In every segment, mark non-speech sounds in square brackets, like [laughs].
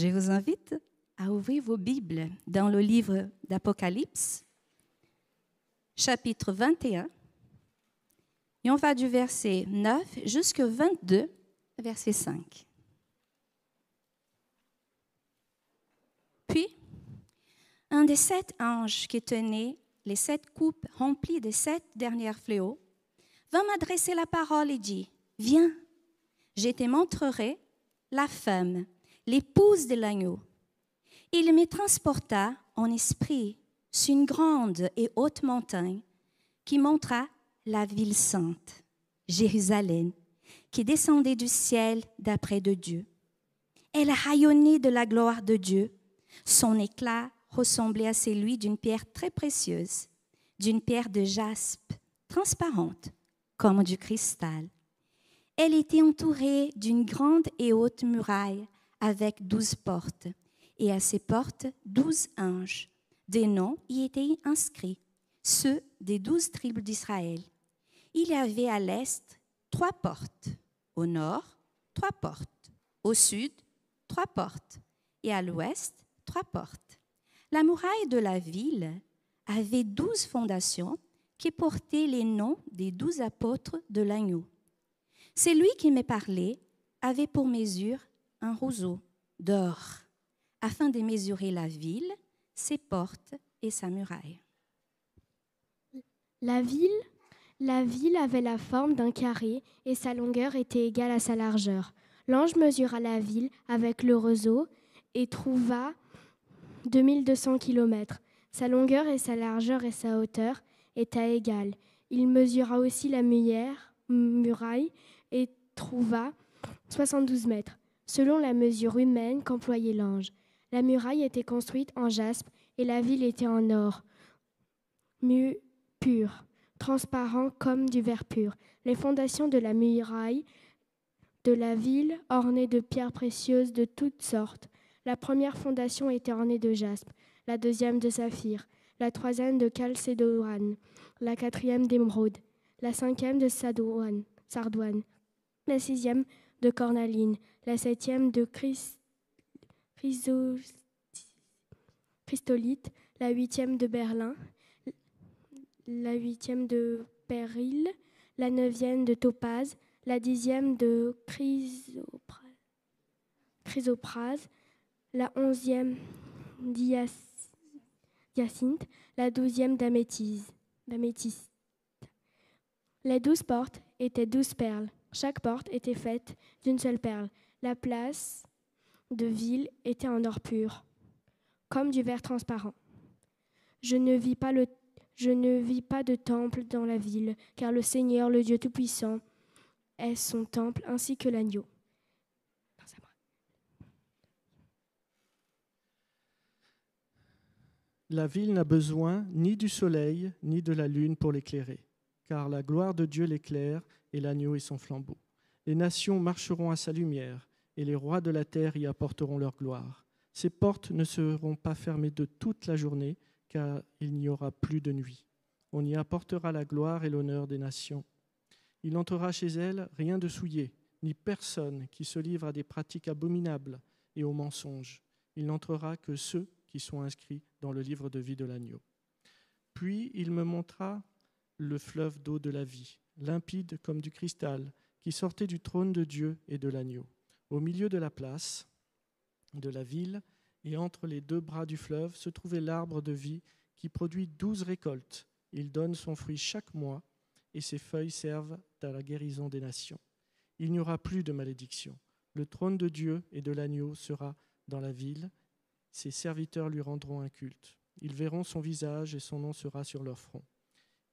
Je vous invite à ouvrir vos Bibles dans le livre d'Apocalypse, chapitre 21. Et on va du verset 9 jusqu'au 22, verset 5. Puis, un des sept anges qui tenait les sept coupes remplies des sept derniers fléaux vint m'adresser la parole et dit, Viens, je te montrerai la femme, l'épouse de l'agneau. Il me transporta en esprit sur une grande et haute montagne qui montra la ville sainte, Jérusalem, qui descendait du ciel d'après de Dieu. Elle rayonnait de la gloire de Dieu. Son éclat ressemblait à celui d'une pierre très précieuse, d'une pierre de jaspe, transparente, comme du cristal. Elle était entourée d'une grande et haute muraille avec douze portes, et à ces portes douze anges. Des noms y étaient inscrits, ceux des douze tribus d'Israël. Il y avait à l'est trois portes, au nord trois portes, au sud trois portes, et à l'ouest trois portes. La muraille de la ville avait douze fondations qui portaient les noms des douze apôtres de l'agneau. Celui qui m'est parlé avait pour mesure un roseau d'or, afin de mesurer la ville, ses portes et sa muraille. La ville, la ville avait la forme d'un carré et sa longueur était égale à sa largeur. L'ange mesura la ville avec le roseau et trouva 2200 kilomètres. Sa longueur et sa largeur et sa hauteur étaient égales. Il mesura aussi la muraille et trouva 72 mètres, selon la mesure humaine qu'employait l'ange. La muraille était construite en jaspe et la ville était en or, mu pur, transparent comme du verre pur. Les fondations de la muraille de la ville ornées de pierres précieuses de toutes sortes. La première fondation était ornée de jaspe, la deuxième de saphir, la troisième de calcédoine, la quatrième d'émeraude, la cinquième de sardoine, la sixième de cornaline, la septième de chrystolite, la huitième de berlin, la huitième de péril, la neuvième de topaze, la dixième de chrysoprase, la onzième d'hyacinthe, la douzième d'améthyste. Les douze portes étaient douze perles. Chaque porte était faite d'une seule perle. La place de ville était en or pur, comme du verre transparent. Je ne vis pas, je ne vis pas de temple dans la ville, car le Seigneur, le Dieu Tout-Puissant, est son temple ainsi que l'agneau. La ville n'a besoin ni du soleil ni de la lune pour l'éclairer, car la gloire de Dieu l'éclaire et l'agneau est son flambeau. Les nations marcheront à sa lumière, et les rois de la terre y apporteront leur gloire. Ses portes ne seront pas fermées de toute la journée, car il n'y aura plus de nuit. On y apportera la gloire et l'honneur des nations. Il n'entrera chez elles rien de souillé, ni personne qui se livre à des pratiques abominables et aux mensonges. Il n'entrera que ceux qui sont inscrits dans le livre de vie de l'agneau. Puis il me montra le fleuve d'eau de la vie, limpide comme du cristal, qui sortait du trône de Dieu et de l'agneau. Au milieu de la place de la ville et entre les deux bras du fleuve se trouvait l'arbre de vie qui produit douze récoltes. Il donne son fruit chaque mois et ses feuilles servent à la guérison des nations. Il n'y aura plus de malédiction. Le trône de Dieu et de l'agneau sera dans la ville ses serviteurs lui rendront un culte. Ils verront son visage et son nom sera sur leur front.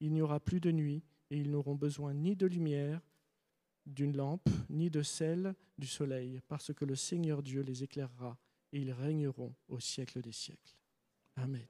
Il n'y aura plus de nuit et ils n'auront besoin ni de lumière d'une lampe, ni de celle du soleil, parce que le Seigneur Dieu les éclairera et ils régneront au siècle des siècles. Amen.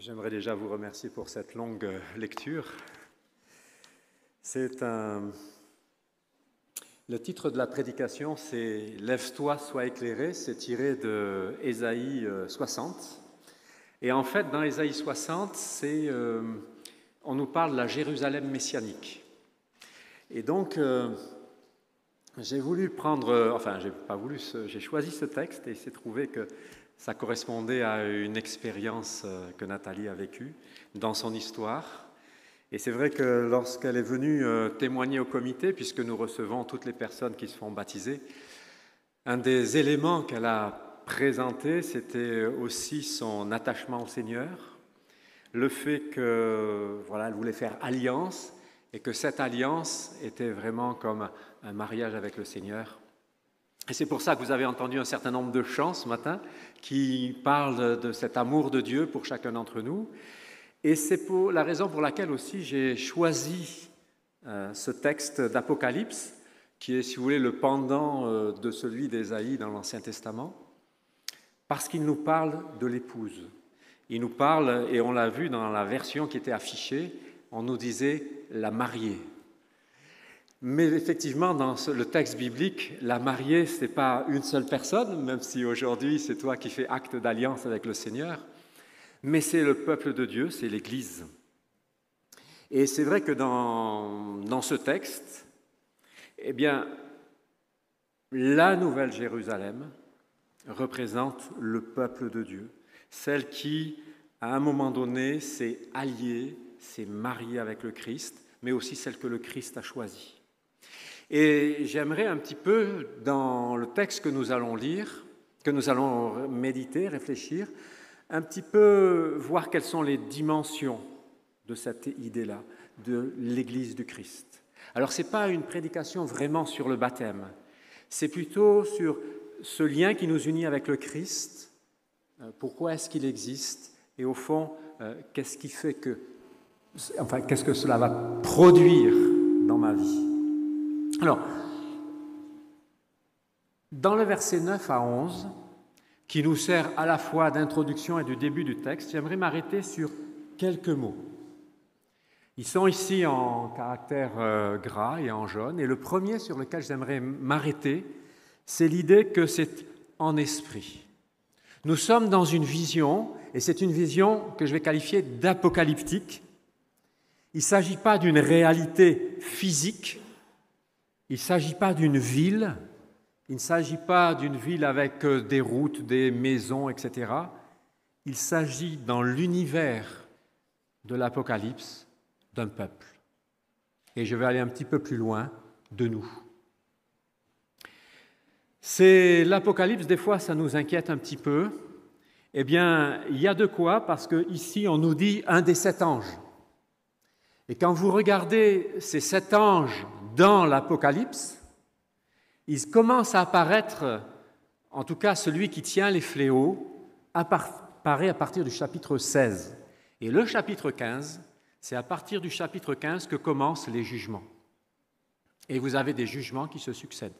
J'aimerais déjà vous remercier pour cette longue lecture. C'est Le titre de la prédication, c'est Lève-toi, sois éclairé. C'est tiré de Ésaïe 60. Euh, Et en fait, dans Ésaïe 60, c'est, euh, on nous parle de la Jérusalem messianique. Et donc, euh, j'ai voulu prendre, enfin, j'ai pas voulu, j'ai choisi ce texte et c'est trouvé que ça correspondait à une expérience que Nathalie a vécue dans son histoire. Et c'est vrai que lorsqu'elle est venue euh, témoigner au comité, puisque nous recevons toutes les personnes qui se font baptiser, un des éléments qu'elle a présenté, c'était aussi son attachement au Seigneur, le fait que voilà, elle voulait faire alliance et que cette alliance était vraiment comme un mariage avec le Seigneur. Et c'est pour ça que vous avez entendu un certain nombre de chants ce matin qui parlent de cet amour de Dieu pour chacun d'entre nous. Et c'est la raison pour laquelle aussi j'ai choisi euh, ce texte d'Apocalypse, qui est, si vous voulez, le pendant euh, de celui d'Ésaïe dans l'Ancien Testament, parce qu'il nous parle de l'épouse. Il nous parle, et on l'a vu dans la version qui était affichée, on nous disait la mariée. Mais effectivement, dans le texte biblique, la mariée, ce n'est pas une seule personne, même si aujourd'hui c'est toi qui fais acte d'alliance avec le Seigneur, mais c'est le peuple de Dieu, c'est l'Église. Et c'est vrai que dans, dans ce texte, eh bien, la Nouvelle Jérusalem représente le peuple de Dieu, celle qui, à un moment donné, s'est alliée, s'est mariée avec le Christ, mais aussi celle que le Christ a choisie. Et j'aimerais un petit peu, dans le texte que nous allons lire, que nous allons méditer, réfléchir, un petit peu voir quelles sont les dimensions de cette idée-là, de l'Église du Christ. Alors ce n'est pas une prédication vraiment sur le baptême, c'est plutôt sur ce lien qui nous unit avec le Christ, euh, pourquoi est-ce qu'il existe, et au fond, euh, qu'est-ce qui fait que, enfin, qu'est-ce que cela va produire dans ma vie. Alors, dans le verset 9 à 11, qui nous sert à la fois d'introduction et du début du texte, j'aimerais m'arrêter sur quelques mots. Ils sont ici en caractère euh, gras et en jaune, et le premier sur lequel j'aimerais m'arrêter, c'est l'idée que c'est en esprit. Nous sommes dans une vision, et c'est une vision que je vais qualifier d'apocalyptique. Il ne s'agit pas d'une réalité physique, il ne s'agit pas d'une ville, il ne s'agit pas d'une ville avec euh, des routes, des maisons, etc. Il s'agit dans l'univers de l'Apocalypse d'un peuple. Et je vais aller un petit peu plus loin de nous. C'est l'Apocalypse, des fois, ça nous inquiète un petit peu. Eh bien, il y a de quoi, parce qu'ici, on nous dit un des sept anges. Et quand vous regardez ces sept anges dans l'Apocalypse, il commence à apparaître, en tout cas celui qui tient les fléaux, apparaît à partir du chapitre 16. Et le chapitre 15, c'est à partir du chapitre 15 que commencent les jugements. Et vous avez des jugements qui se succèdent.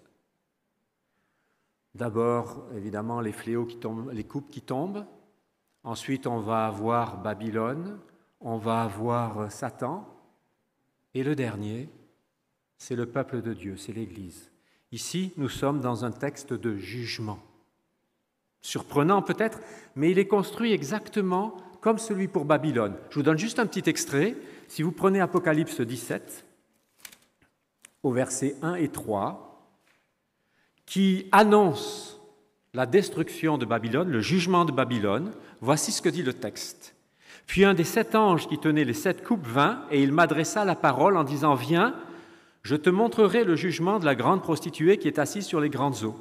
D'abord, évidemment, les fléaux qui tombent, les coupes qui tombent. Ensuite, on va avoir Babylone, on va avoir Satan. Et le dernier, c'est le peuple de Dieu, c'est l'Église. Ici, nous sommes dans un texte de jugement. Surprenant peut-être, mais il est construit exactement comme celui pour Babylone. Je vous donne juste un petit extrait. Si vous prenez Apocalypse 17, au verset 1 et 3, qui annonce la destruction de Babylone, le jugement de Babylone, voici ce que dit le texte. Puis un des sept anges qui tenait les sept coupes vint, et il m'adressa la parole en disant, Viens, je te montrerai le jugement de la grande prostituée qui est assise sur les grandes eaux.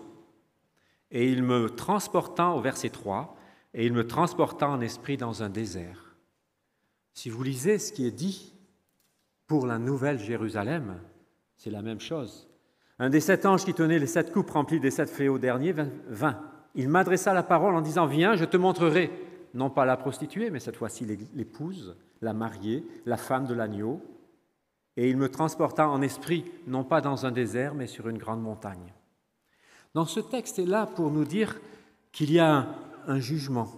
Et il me transportant au verset 3, et il me transporta en esprit dans un désert. Si vous lisez ce qui est dit pour la nouvelle Jérusalem, c'est la même chose. Un des sept anges qui tenait les sept coupes remplies des sept fléaux derniers vint. Il m'adressa la parole en disant Viens, je te montrerai, non pas la prostituée, mais cette fois-ci l'épouse, la mariée, la femme de l'agneau. Et il me transporta en esprit, non pas dans un désert, mais sur une grande montagne. Dans ce texte est là pour nous dire qu'il y a un, jugement.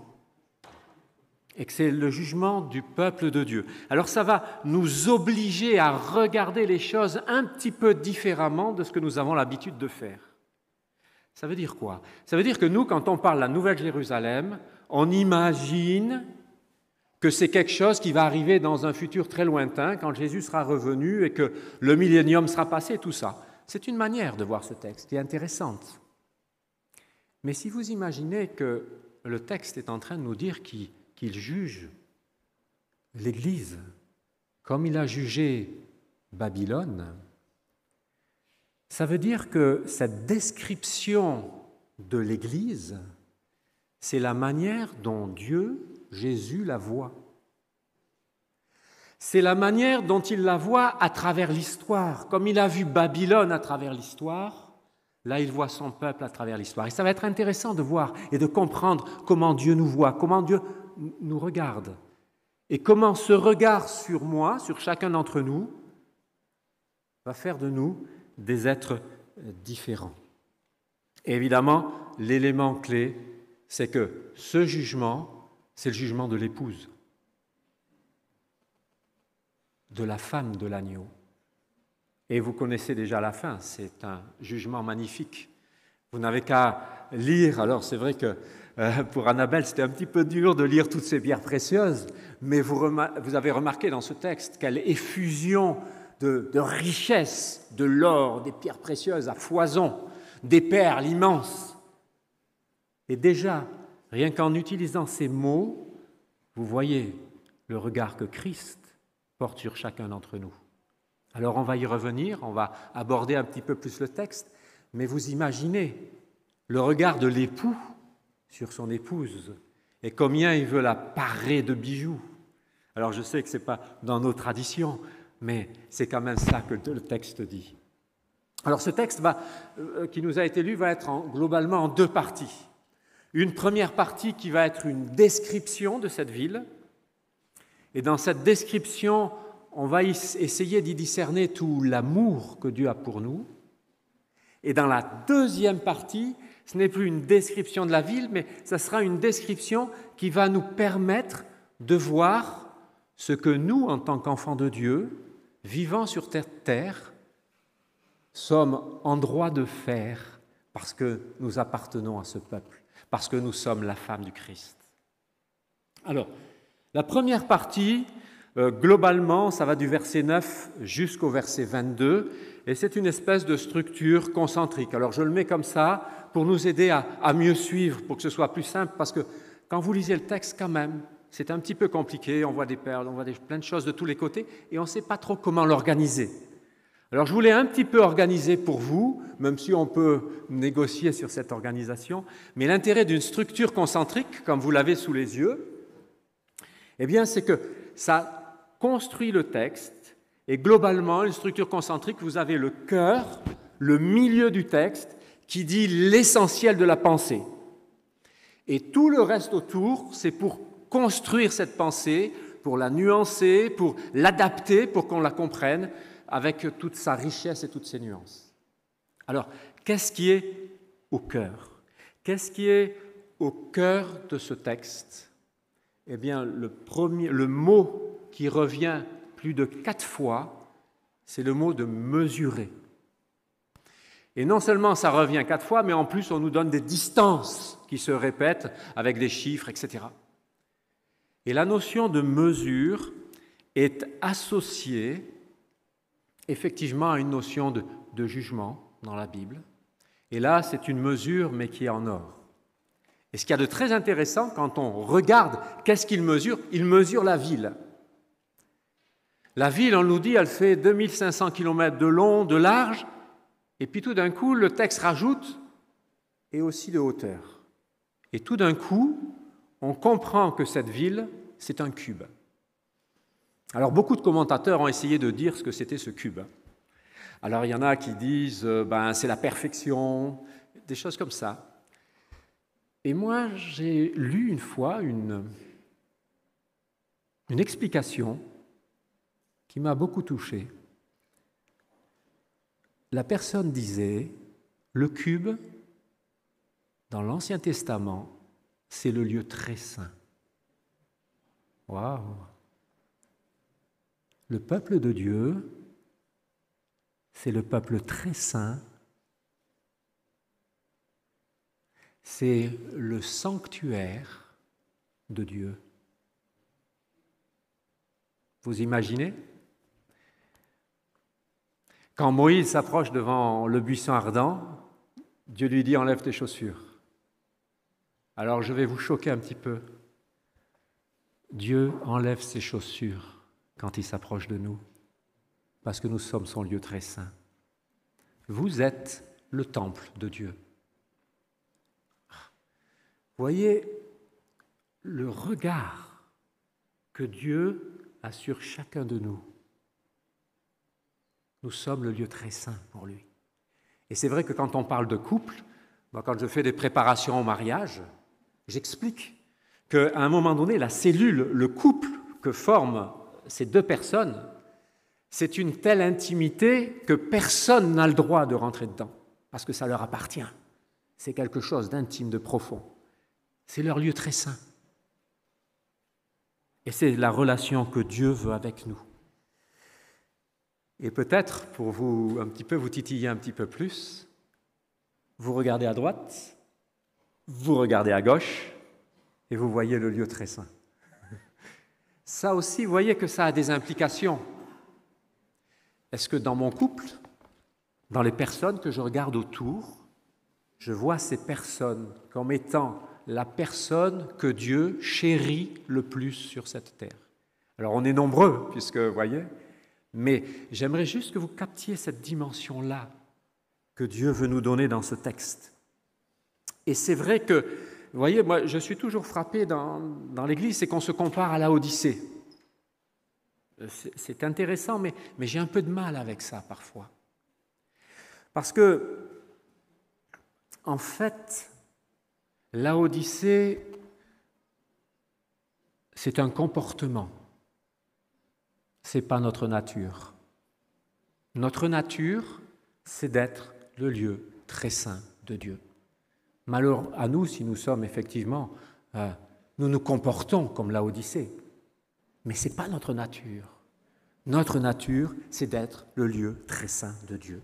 et que c'est le jugement du peuple de Dieu. Alors ça va nous obliger à regarder les choses un petit peu différemment de ce que nous avons l'habitude de faire. Ça veut dire quoi? Ça veut dire que nous, quand on parle de la Nouvelle Jérusalem, on imagine que c'est quelque chose qui va arriver dans un futur très lointain, quand Jésus sera revenu et que le millénium sera passé, tout ça. C'est une manière de voir ce texte qui est intéressante. Mais si vous imaginez que le texte est en train de nous dire qu'il juge l'Église comme il a jugé Babylone, ça veut dire que cette description de l'Église, c'est la manière dont Dieu, Jésus, la voit. C'est la manière dont il la voit à travers l'histoire. Comme il a vu Babylone à travers l'histoire, là il voit son peuple à travers l'histoire. Et ça va être intéressant de voir et de comprendre comment Dieu nous voit, comment Dieu nous regarde. Et comment ce regard sur moi, sur chacun d'entre nous, va faire de nous des êtres différents. Et évidemment, l'élément clé, c'est que ce jugement, c'est le jugement de l'épouse, de la femme de l'agneau. Et vous connaissez déjà la fin, c'est un jugement magnifique. Vous n'avez qu'à lire, alors c'est vrai que euh, pour Annabelle c'était un petit peu dur de lire toutes ces pierres précieuses, mais vous, avez remarqué dans ce texte quelle effusion de, richesse, de l'or, des pierres précieuses à foison, des perles immenses. Et déjà, rien qu'en utilisant ces mots, vous voyez le regard que Christ porte sur chacun d'entre nous. Alors on va y revenir, on va aborder un petit peu plus le texte, mais vous imaginez le regard de l'époux sur son épouse et combien il veut la parer de bijoux. Alors je sais que ce n'est pas dans nos traditions, mais c'est quand même ça que le texte dit. Alors ce texte euh, qui nous a été lu va être globalement en deux parties. Une première partie qui va être une description de cette ville. Et dans cette description, on va essayer d'y discerner tout l'amour que Dieu a pour nous. Et dans la deuxième partie, ce n'est plus une description de la ville, mais ce sera une description qui va nous permettre de voir ce que nous, en tant qu'enfants de Dieu, vivant sur cette terre, sommes en droit de faire parce que nous appartenons à ce peuple, parce que nous sommes la femme du Christ. Alors, la première partie, euh, globalement, ça va du verset 9 jusqu'au verset 22, et c'est une espèce de structure concentrique. Alors, je le mets comme ça pour nous aider à, mieux suivre, pour que ce soit plus simple, parce que quand vous lisez le texte, quand même, c'est un petit peu compliqué, on voit des perles, on voit plein de choses de tous les côtés, et on ne sait pas trop comment l'organiser. Alors je voulais un petit peu organiser pour vous, même si on peut négocier sur cette organisation, mais l'intérêt d'une structure concentrique, comme vous l'avez sous les yeux, eh bien c'est que ça construit le texte, et globalement, une structure concentrique, vous avez le cœur, le milieu du texte, qui dit l'essentiel de la pensée. Et tout le reste autour, c'est pour construire cette pensée, pour la nuancer, pour l'adapter, pour qu'on la comprenne avec toute sa richesse et toutes ses nuances. Alors, qu'est-ce qui est au cœur? Qu'est-ce qui est au cœur de ce texte? Eh bien, le, premier, le mot qui revient plus de quatre fois, c'est le mot de mesurer. Et non seulement ça revient quatre fois, mais en plus on nous donne des distances qui se répètent avec des chiffres, etc. Et la notion de mesure est associée effectivement à une notion de, jugement dans la Bible. Et là, c'est une mesure, mais qui est en or. Et ce qu'il y a de très intéressant, quand on regarde qu'est-ce qu'il mesure, il mesure la ville. La ville, on nous dit, elle fait 2500 km de long, de large, et puis tout d'un coup, le texte rajoute, et aussi de hauteur. Et tout d'un coup, on comprend que cette ville, c'est un cube. Alors beaucoup de commentateurs ont essayé de dire ce que c'était ce cube. Alors il y en a qui disent, euh, ben, c'est la perfection, des choses comme ça. Et moi, j'ai lu une fois une, une explication qui m'a beaucoup touché. La personne disait, le cube, dans l'Ancien Testament, c'est le lieu très saint. Waouh Le peuple de Dieu, c'est le peuple très saint. C'est le sanctuaire de Dieu. Vous imaginez? Quand Moïse s'approche devant le buisson ardent, Dieu lui dit enlève tes chaussures. Alors je vais vous choquer un petit peu. Dieu enlève ses chaussures quand il s'approche de nous, parce que nous sommes son lieu très saint. Vous êtes le temple de Dieu. Voyez le regard que Dieu a sur chacun de nous. Nous sommes le lieu très saint pour lui. Et c'est vrai que quand on parle de couple, quand je fais des préparations au mariage, j'explique qu'à un moment donné, la cellule, le couple que forment ces deux personnes, c'est une telle intimité que personne n'a le droit de rentrer dedans, parce que ça leur appartient. C'est quelque chose d'intime, de profond. C'est leur lieu très saint. Et c'est la relation que Dieu veut avec nous. Et peut-être, pour vous un petit peu vous titiller un petit peu plus, vous regardez à droite, vous regardez à gauche, et vous voyez le lieu très saint. Ça aussi, vous voyez que ça a des implications. Est-ce que dans mon couple, dans les personnes que je regarde autour, je vois ces personnes comme étant la personne que Dieu chérit le plus sur cette terre? Alors on est nombreux, puisque, vous voyez, mais j'aimerais juste que vous captiez cette dimension-là que Dieu veut nous donner dans ce texte. Et c'est vrai que vous voyez, moi, je suis toujours frappé dans, l'Église, c'est qu'on se compare à la Odyssée. C'est intéressant, mais, j'ai un peu de mal avec ça parfois. Parce que, en fait, la Odyssée, c'est un comportement. Ce n'est pas notre nature. Notre nature, c'est d'être le lieu très saint de Dieu. Malheur à nous si nous sommes effectivement, euh, nous nous comportons comme la Odyssée. Mais ce n'est pas notre nature. Notre nature, c'est d'être le lieu très saint de Dieu.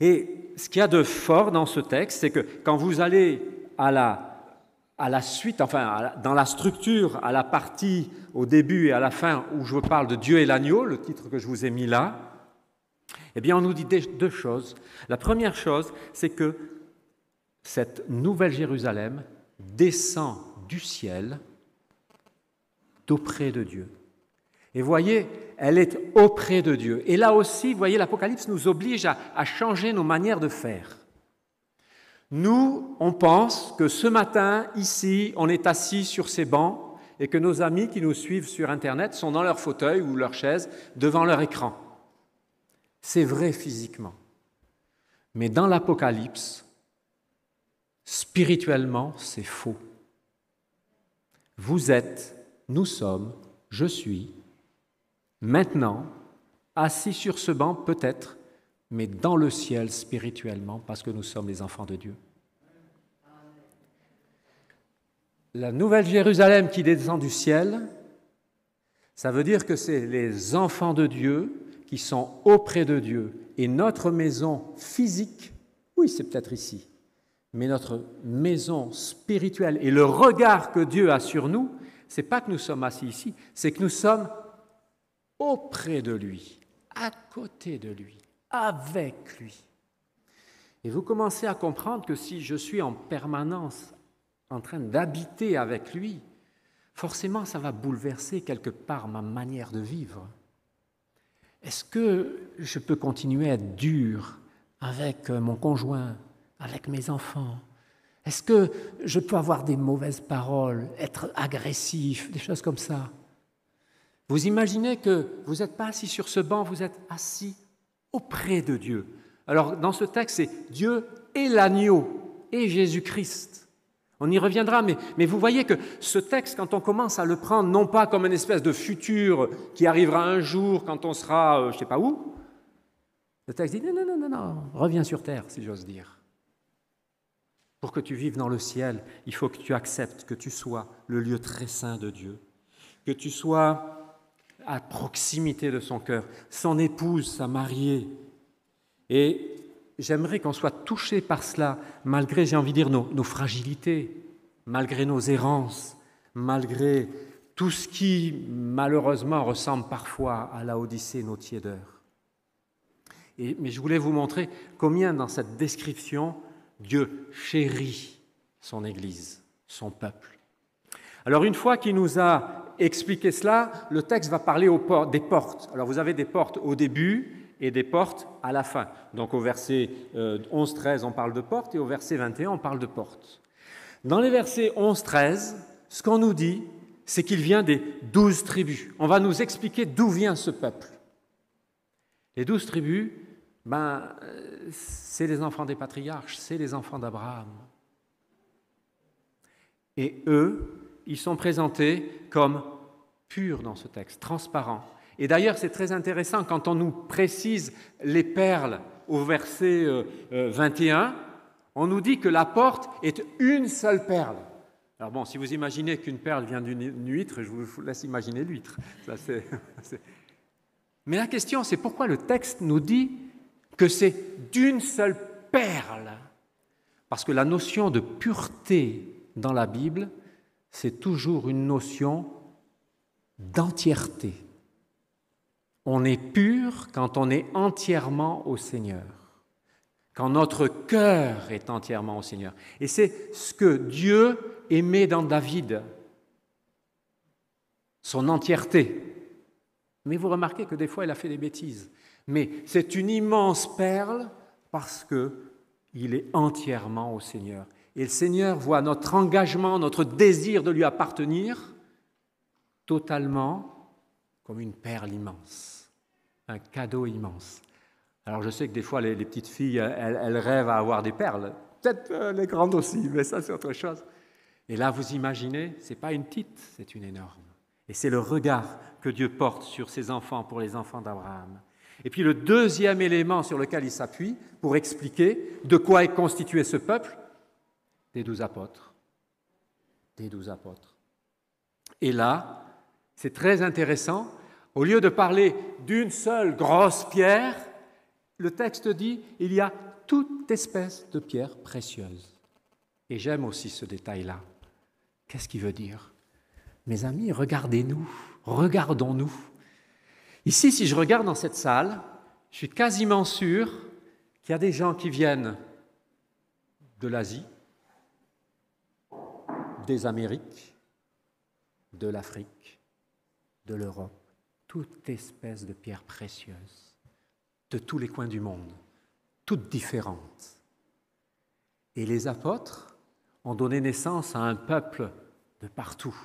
Et ce qu'il y a de fort dans ce texte, c'est que quand vous allez à la, à la suite, enfin dans la structure, à la partie au début et à la fin où je parle de Dieu et l'agneau, le titre que je vous ai mis là, eh bien on nous dit deux choses. La première chose, c'est que cette nouvelle Jérusalem descend du ciel d'auprès de Dieu. Et voyez, elle est auprès de Dieu. Et là aussi, voyez, l'Apocalypse nous oblige à, à, changer nos manières de faire. Nous, on pense que ce matin, ici, on est assis sur ces bancs et que nos amis qui nous suivent sur Internet sont dans leur fauteuil ou leur chaise devant leur écran. C'est vrai physiquement. Mais dans l'Apocalypse, Spirituellement, c'est faux. Vous êtes, nous sommes, je suis, maintenant, assis sur ce banc peut-être, mais dans le ciel spirituellement, parce que nous sommes les enfants de Dieu. La nouvelle Jérusalem qui descend du ciel, ça veut dire que c'est les enfants de Dieu qui sont auprès de Dieu. Et notre maison physique, oui, c'est peut-être ici, mais notre maison spirituelle et le regard que Dieu a sur nous, c'est pas que nous sommes assis ici, c'est que nous sommes auprès de lui, à côté de lui, avec lui. Et vous commencez à comprendre que si je suis en permanence en train d'habiter avec lui, forcément ça va bouleverser quelque part ma manière de vivre. Est-ce que je peux continuer à être dur avec mon conjoint, avec mes enfants? Est-ce que je peux avoir des mauvaises paroles, être agressif, des choses comme ça? Vous imaginez que vous n'êtes pas assis sur ce banc, vous êtes assis auprès de Dieu. Alors dans ce texte, c'est Dieu et l'agneau et Jésus-Christ. On y reviendra, mais, vous voyez que ce texte, quand on commence à le prendre, non pas comme une espèce de futur qui arrivera un jour quand on sera, euh, je ne sais pas où, le texte dit non, non, non, non, reviens sur terre, si j'ose dire. Pour que tu vives dans le ciel, il faut que tu acceptes que tu sois le lieu très saint de Dieu. que tu sois à proximité de son cœur, son épouse, sa mariée. Et j'aimerais qu'on soit touché par cela, malgré, j'ai envie de dire, nos, fragilités, malgré nos errances, malgré tout ce qui, malheureusement, ressemble parfois à la Odyssée, nos tiédeurs. Et, mais je voulais vous montrer combien dans cette description, Dieu chérit son Église, son peuple. Alors une fois qu'il nous a expliqué cela, le texte va parler aux des portes. Alors vous avez des portes au début et des portes à la fin. Donc au verset 11-13, euh, on parle de portes et au verset 21, on parle de portes. Dans les versets 11-13, ce qu'on nous dit, c'est qu'il vient des douze tribus. On va nous expliquer d'où vient ce peuple. Les douze tribus, ben, c'est les enfants des patriarches, c'est les enfants d'Abraham. Et eux, ils sont présentés comme purs dans ce texte, transparents. Et d'ailleurs, c'est très intéressant quand on nous précise les perles au verset 21, euh, euh, on nous dit que la porte est une seule perle. Alors bon, si vous imaginez qu'une perle vient d'une huître, je vous laisse imaginer l'huître. [laughs] Mais la question, c'est pourquoi le texte nous dit que c'est d'une seule perle Parce que la notion de pureté dans la Bible, c'est toujours une notion d'entièreté. On est pur quand on est entièrement au Seigneur, quand notre cœur est entièrement au Seigneur. Et c'est ce que Dieu aimait dans David, son entièreté. Mais vous remarquez que des fois, il a fait des bêtises. Mais c'est une immense perle parce qu'il est entièrement au Seigneur. Et le Seigneur voit notre engagement, notre désir de lui appartenir totalement comme une perle immense, un cadeau immense. Alors je sais que des fois les, petites filles, elles, rêvent à avoir des perles, peut-être euh, les grandes aussi, mais ça c'est autre chose. Et là, vous imaginez, ce n'est pas une petite, c'est une énorme. Et c'est le regard que Dieu porte sur ses enfants pour les enfants d'Abraham. Et puis le deuxième élément sur lequel il s'appuie pour expliquer de quoi est constitué ce peuple, des douze apôtres. Des douze apôtres. Et là, c'est très intéressant, au lieu de parler d'une seule grosse pierre, le texte dit il y a toute espèce de pierres précieuses. Et j'aime aussi ce détail-là. Qu'est-ce qu'il veut dire? Mes amis, regardez-nous, regardons-nous. Ici, si je regarde dans cette salle, je suis quasiment sûr qu'il y a des gens qui viennent de l'Asie, des Amériques, de l'Afrique, de l'Europe, toute espèce de pierres précieuses, de tous les coins du monde, toutes différentes. Et les apôtres ont donné naissance à un peuple de partout.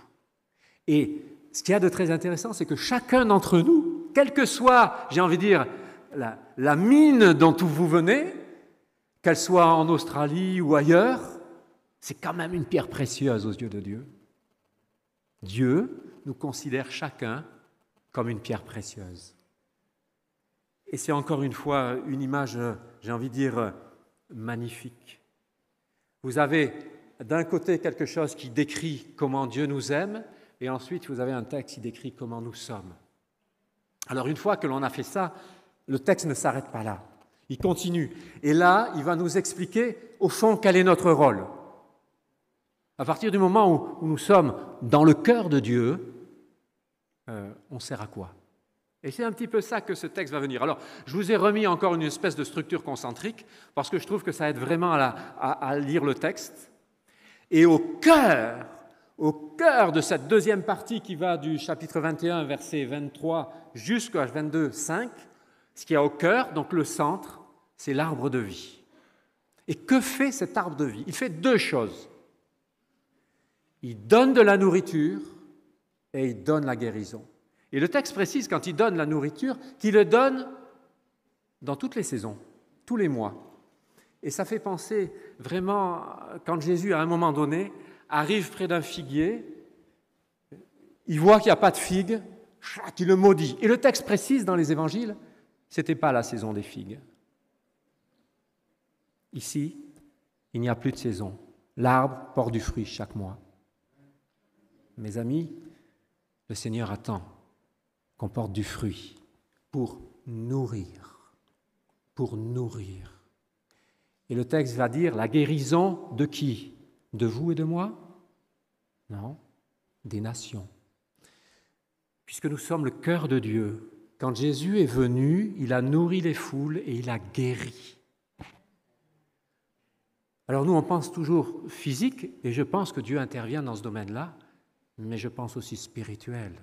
Et ce qu'il y a de très intéressant, c'est que chacun d'entre nous, quelle que soit, j'ai envie de dire, la, mine dont vous venez, qu'elle soit en Australie ou ailleurs, c'est quand même une pierre précieuse aux yeux de Dieu. Dieu nous considère chacun comme une pierre précieuse. Et c'est encore une fois une image, j'ai envie de dire, magnifique. Vous avez d'un côté quelque chose qui décrit comment Dieu nous aime, et ensuite vous avez un texte qui décrit comment nous sommes. Alors une fois que l'on a fait ça, le texte ne s'arrête pas là. Il continue. Et là, il va nous expliquer, au fond, quel est notre rôle. À partir du moment où, nous sommes dans le cœur de Dieu, euh, on sert à quoi? Et c'est un petit peu ça que ce texte va venir. Alors, je vous ai remis encore une espèce de structure concentrique, parce que je trouve que ça aide vraiment à, lire le texte. Et au cœur, au cœur de cette deuxième partie qui va du chapitre 21, verset 23 jusqu'à 22, 5, ce qui est au cœur, donc le centre, c'est l'arbre de vie. Et que fait cet arbre de vie? Il fait deux choses. Il donne de la nourriture et il donne la guérison. Et le texte précise, quand il donne la nourriture, qu'il le donne dans toutes les saisons, tous les mois. Et ça fait penser vraiment, quand Jésus, à un moment donné, arrive près d'un figuier, il voit qu'il n'y a pas de figues, il le maudit. Et le texte précise dans les évangiles, ce n'était pas la saison des figues. Ici, il n'y a plus de saison. L'arbre porte du fruit chaque mois mes amis, Le Seigneur attend qu'on porte du fruit pour nourrir, pour nourrir. Et le texte va dire la guérison de qui? De vous et de moi? Non, des nations. Puisque nous sommes le cœur de Dieu, quand Jésus est venu, il a nourri les foules et il a guéri. Alors nous, on pense toujours physique, et je pense que Dieu intervient dans ce domaine-là, mais je pense aussi spirituel.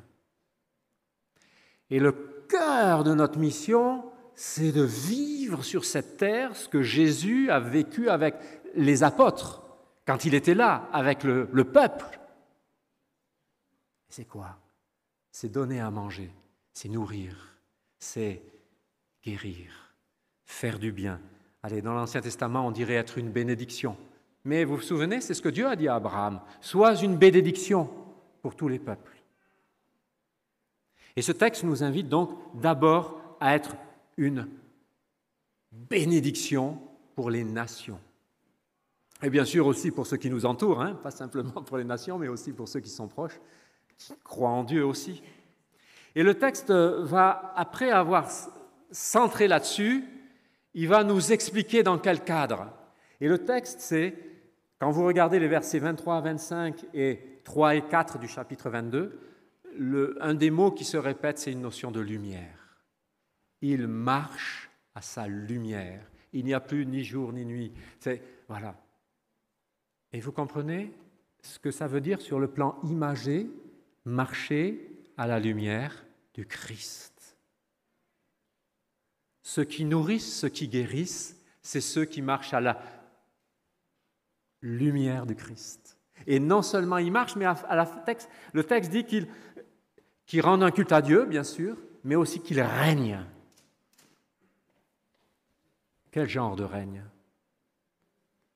Et le cœur de notre mission, c'est de vivre sur cette terre ce que Jésus a vécu avec les apôtres quand il était là, avec le, le peuple. C'est quoi? C'est donner à manger, c'est nourrir, c'est guérir, faire du bien. Allez, dans l'Ancien Testament, on dirait être une bénédiction. Mais vous vous souvenez, c'est ce que Dieu a dit à Abraham. Sois une bénédiction pour tous les peuples. Et ce texte nous invite donc d'abord à être une bénédiction pour les nations. Et bien sûr aussi pour ceux qui nous entourent, hein, pas simplement pour les nations, mais aussi pour ceux qui sont proches, qui croient en Dieu aussi. Et le texte va, après avoir centré là-dessus, il va nous expliquer dans quel cadre. Et le texte, c'est, quand vous regardez les versets 23 à 25 et 3 et 4 du chapitre 22, un des mots qui se répète, c'est une notion de lumière. Il marche à sa lumière. Il n'y a plus ni jour ni nuit. C'est voilà. Et vous comprenez ce que ça veut dire sur le plan imagé, marcher à la lumière du Christ. Ceux qui nourrissent, ceux qui guérissent, c'est ceux qui marchent à la lumière du Christ. Et non seulement ils marchent, mais le texte dit qu'ils qui rendent un culte à Dieu, bien sûr, mais aussi qu'il règne. Quel genre de règne?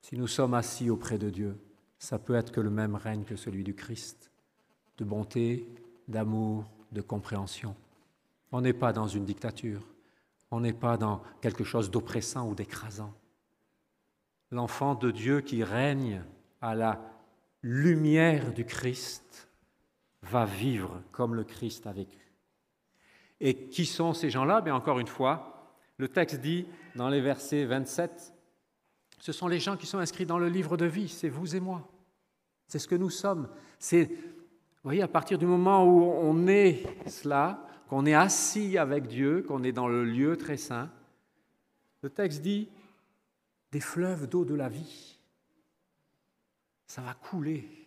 Si nous sommes assis auprès de Dieu, ça peut être que le même règne que celui du Christ, de bonté, d'amour, de compréhension. On n'est pas dans une dictature, on n'est pas dans quelque chose d'oppressant ou d'écrasant. L'enfant de Dieu qui règne à la lumière du Christ va vivre comme le Christ a vécu. Et qui sont ces gens-là? Bien encore une fois, le texte dit dans les versets 27, ce sont les gens qui sont inscrits dans le livre de vie, c'est vous et moi. C'est ce que nous sommes. Vous voyez, à partir du moment où on est cela, qu'on est assis avec Dieu, qu'on est dans le lieu très saint, le texte dit des fleuves d'eau de la vie. Ça va couler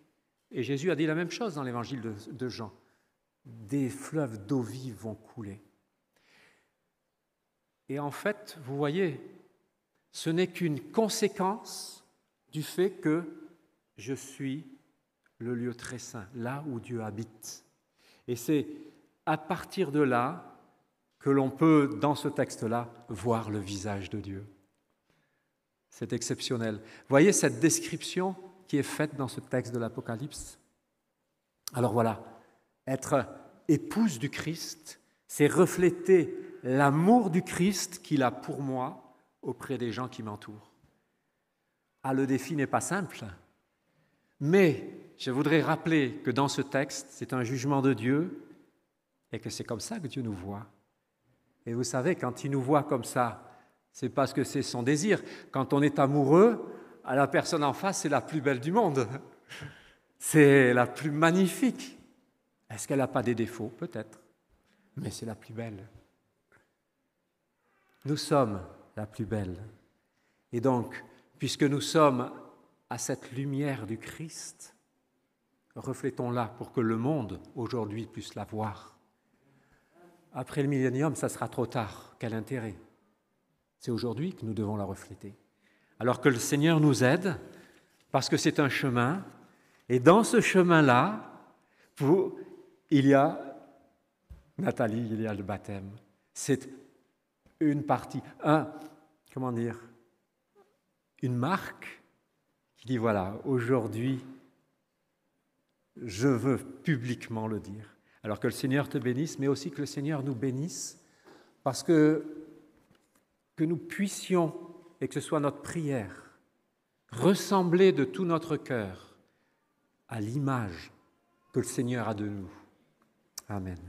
et Jésus a dit la même chose dans l'évangile de, Jean. Des fleuves d'eau vive vont couler. Et en fait, vous voyez, ce n'est qu'une conséquence du fait que je suis le lieu très saint, là où Dieu habite. Et c'est à partir de là que l'on peut, dans ce texte-là, voir le visage de Dieu. C'est exceptionnel. Voyez cette description qui est faite dans ce texte de l'Apocalypse. Alors voilà, être épouse du Christ, c'est refléter l'amour du Christ qu'il a pour moi auprès des gens qui m'entourent. Ah, le défi n'est pas simple, mais je voudrais rappeler que dans ce texte, c'est un jugement de Dieu et que c'est comme ça que Dieu nous voit. Et vous savez, quand il nous voit comme ça, c'est parce que c'est son désir. Quand on est amoureux, à la personne en face, c'est la plus belle du monde. C'est la plus magnifique. Est-ce qu'elle n'a pas des défauts Peut-être? Mais c'est la plus belle. Nous sommes la plus belle. Et donc, puisque nous sommes à cette lumière du Christ, reflétons-la pour que le monde aujourd'hui puisse la voir. Après le millénium, ça sera trop tard. Quel intérêt? C'est aujourd'hui que nous devons la refléter alors que le Seigneur nous aide, parce que c'est un chemin, et dans ce chemin-là, il y a, Nathalie, il y a le baptême. C'est une partie, un, comment dire, une marque qui dit, voilà, aujourd'hui, je veux publiquement le dire. Alors que le Seigneur te bénisse, mais aussi que le Seigneur nous bénisse, parce que, que nous puissions et que ce soit notre prière, ressembler de tout notre cœur à l'image que le Seigneur a de nous. Amen.